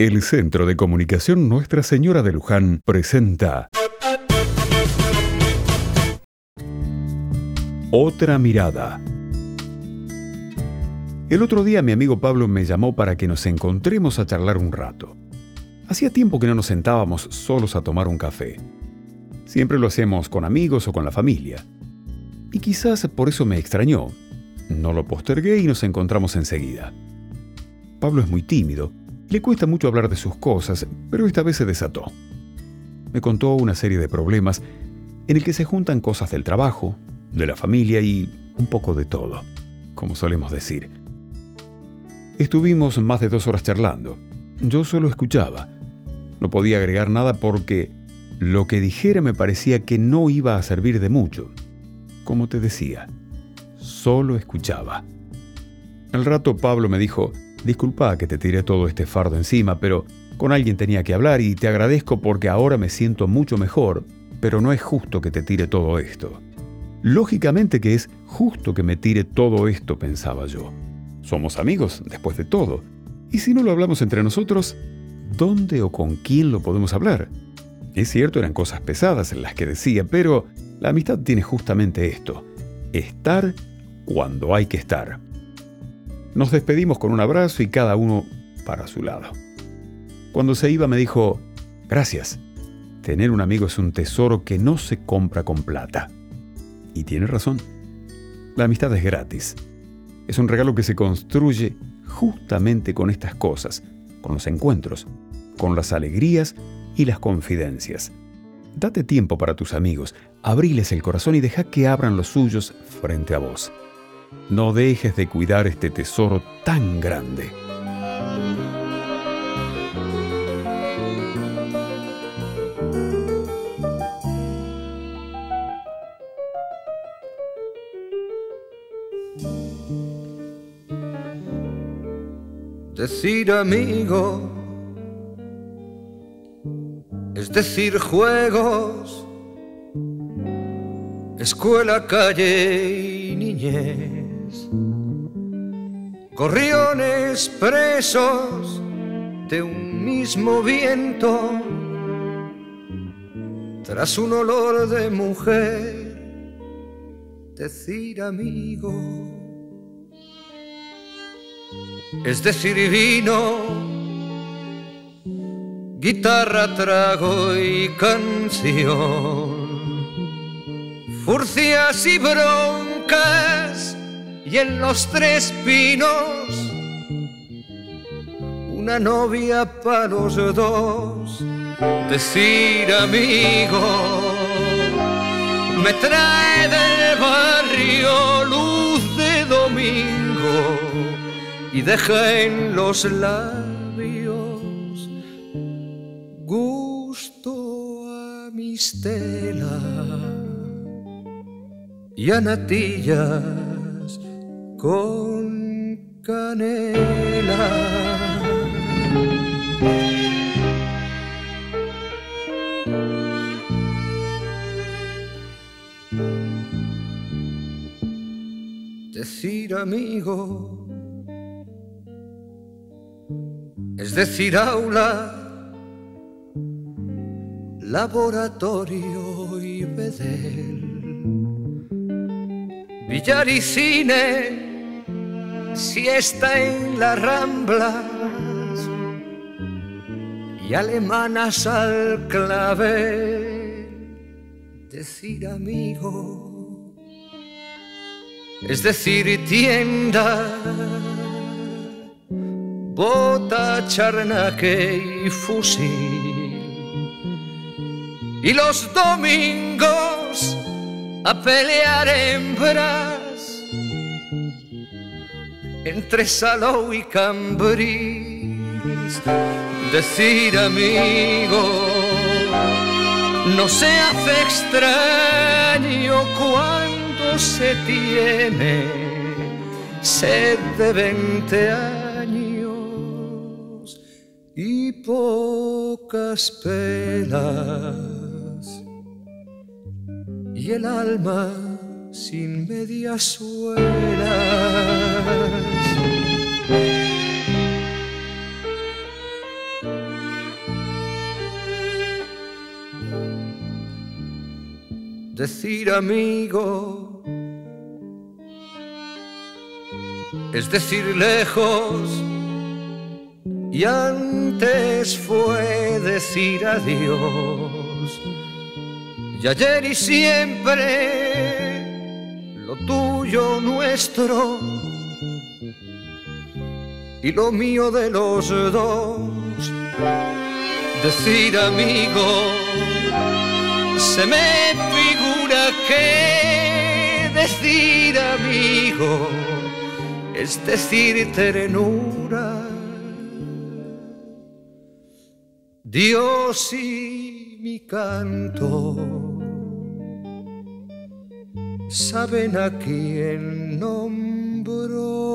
El Centro de Comunicación Nuestra Señora de Luján presenta Otra mirada. El otro día mi amigo Pablo me llamó para que nos encontremos a charlar un rato. Hacía tiempo que no nos sentábamos solos a tomar un café. Siempre lo hacemos con amigos o con la familia. Y quizás por eso me extrañó. No lo postergué y nos encontramos enseguida. Pablo es muy tímido le cuesta mucho hablar de sus cosas, pero esta vez se desató. Me contó una serie de problemas en el que se juntan cosas del trabajo, de la familia y un poco de todo, como solemos decir. Estuvimos más de dos horas charlando. Yo solo escuchaba. No podía agregar nada porque lo que dijera me parecía que no iba a servir de mucho. Como te decía, solo escuchaba. Al rato Pablo me dijo, Disculpa que te tiré todo este fardo encima, pero con alguien tenía que hablar y te agradezco porque ahora me siento mucho mejor, pero no es justo que te tire todo esto. Lógicamente que es justo que me tire todo esto, pensaba yo. Somos amigos, después de todo. Y si no lo hablamos entre nosotros, ¿dónde o con quién lo podemos hablar? Es cierto, eran cosas pesadas en las que decía, pero la amistad tiene justamente esto, estar cuando hay que estar. Nos despedimos con un abrazo y cada uno para su lado. Cuando se iba me dijo, gracias, tener un amigo es un tesoro que no se compra con plata. Y tiene razón, la amistad es gratis. Es un regalo que se construye justamente con estas cosas, con los encuentros, con las alegrías y las confidencias. Date tiempo para tus amigos, abriles el corazón y deja que abran los suyos frente a vos. No dejes de cuidar este tesoro tan grande. Decir amigo es decir juegos, escuela, calle y niñez gorriones presos de un mismo viento, tras un olor de mujer, decir amigo, es decir vino, guitarra, trago y canción, furcias y broncas y en los tres pinos una novia para los dos. Decir amigo me trae del barrio luz de domingo y deja en los labios gusto a mis telas y a natillas con canela. Decir amigo es decir aula, laboratorio y bedel, billar y cine si está en las ramblas y alemanas al clave, decir amigo, es decir tienda, bota, charnaque y fusil. Y los domingos a pelear hembras entre Salou y Cambrís. Decir amigo no se hace extraño cuando se tiene sed de veinte años y pocas pelas y el alma sin medias suelas. Decir amigo es decir lejos y antes fue decir adiós y ayer y siempre lo tuyo nuestro y lo mío de los dos, decir amigo se me figura que decir amigo es decir ternura. Dios y mi canto saben a quién nombró